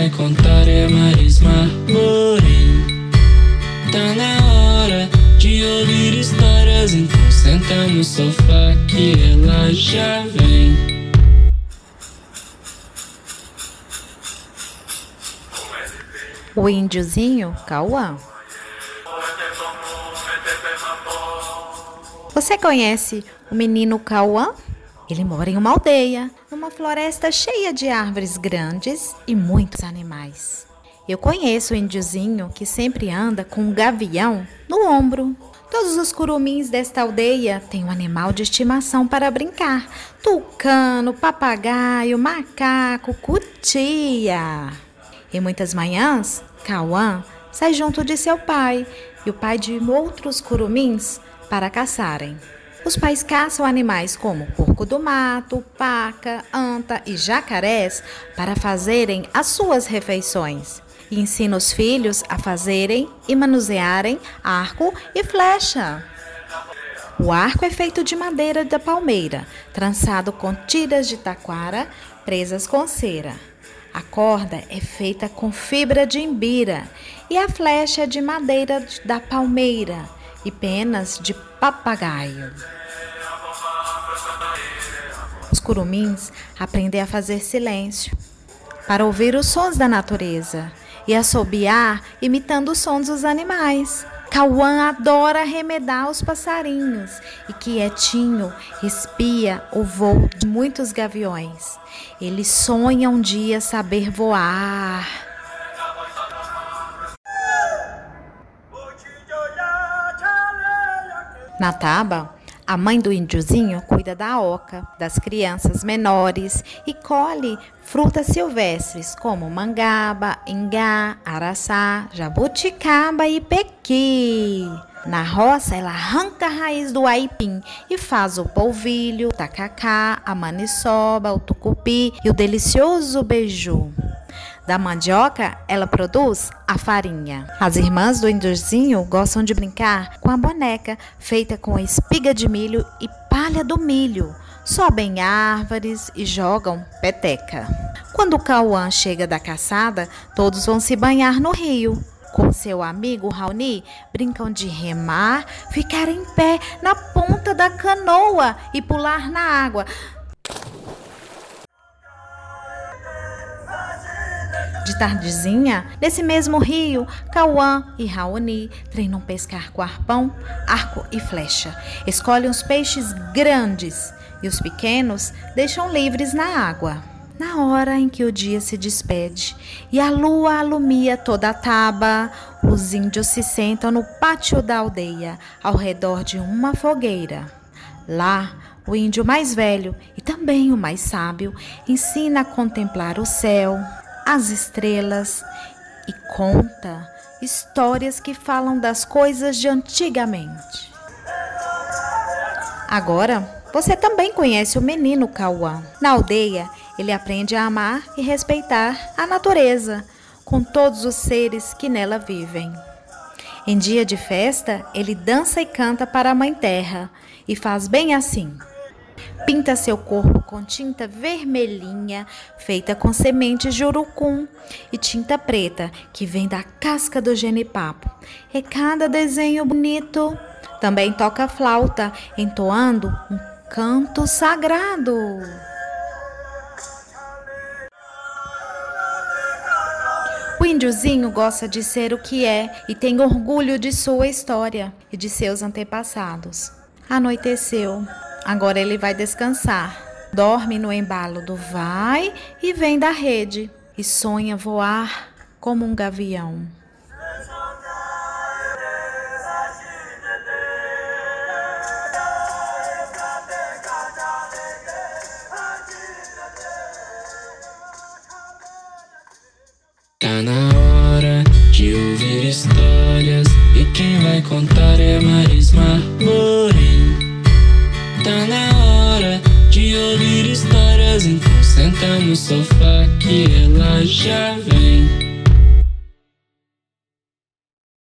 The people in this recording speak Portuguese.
vai contar é Marisma Morim. Tá na hora de ouvir histórias, então senta no sofá que ela já vem. O índiozinho Cauã. Você conhece o menino Cauã? Ele mora em uma aldeia, numa floresta cheia de árvores grandes e muitos animais. Eu conheço o índiozinho que sempre anda com um gavião no ombro. Todos os curumins desta aldeia têm um animal de estimação para brincar: tucano, papagaio, macaco, cutia. Em muitas manhãs, Cauã sai junto de seu pai e o pai de outros curumins para caçarem. Os pais caçam animais como porco do mato, paca, anta e jacarés para fazerem as suas refeições. E ensina os filhos a fazerem e manusearem arco e flecha. O arco é feito de madeira da palmeira, trançado com tiras de taquara presas com cera. A corda é feita com fibra de imbira e a flecha é de madeira da palmeira e penas de papagaio. Os curumins aprendem a fazer silêncio para ouvir os sons da natureza e assobiar imitando os sons dos animais. Cauã adora arremedar os passarinhos e quietinho espia o voo de muitos gaviões. Ele sonha um dia saber voar. Na taba, a mãe do índiozinho cuida da oca, das crianças menores e colhe frutas silvestres como mangaba, ingá, araçá, jabuticaba e pequi. Na roça, ela arranca a raiz do aipim e faz o polvilho, o tacacá, a maniçoba, o tucupi e o delicioso beiju. Da mandioca, ela produz a farinha. As irmãs do índiozinho gostam de brincar com a boneca feita com espiga de milho e palha do milho. Sobem árvores e jogam peteca. Quando Cauã chega da caçada, todos vão se banhar no rio. Com seu amigo Raoni, brincam de remar, ficar em pé na ponta da canoa e pular na água. De tardezinha, nesse mesmo rio, Cauã e Raoni treinam pescar com arpão, arco e flecha. Escolhem os peixes grandes e os pequenos deixam livres na água. Na hora em que o dia se despede e a lua alumia toda a taba, os índios se sentam no pátio da aldeia, ao redor de uma fogueira. Lá, o índio mais velho e também o mais sábio ensina a contemplar o céu, as estrelas e conta histórias que falam das coisas de antigamente. Agora, você também conhece o menino Cauã. Na aldeia, ele aprende a amar e respeitar a natureza, com todos os seres que nela vivem. Em dia de festa, ele dança e canta para a Mãe Terra e faz bem assim. Pinta seu corpo com tinta vermelhinha, feita com sementes de urucum, e tinta preta, que vem da casca do genipapo. E cada desenho bonito. Também toca flauta, entoando um canto sagrado. O índiozinho gosta de ser o que é e tem orgulho de sua história e de seus antepassados. Anoiteceu. Agora ele vai descansar. Dorme no embalo do vai e vem da rede e sonha voar como um gavião. Tá na hora de ouvir histórias e quem vai contar é Marisma Morim. No sofá que ela já vem.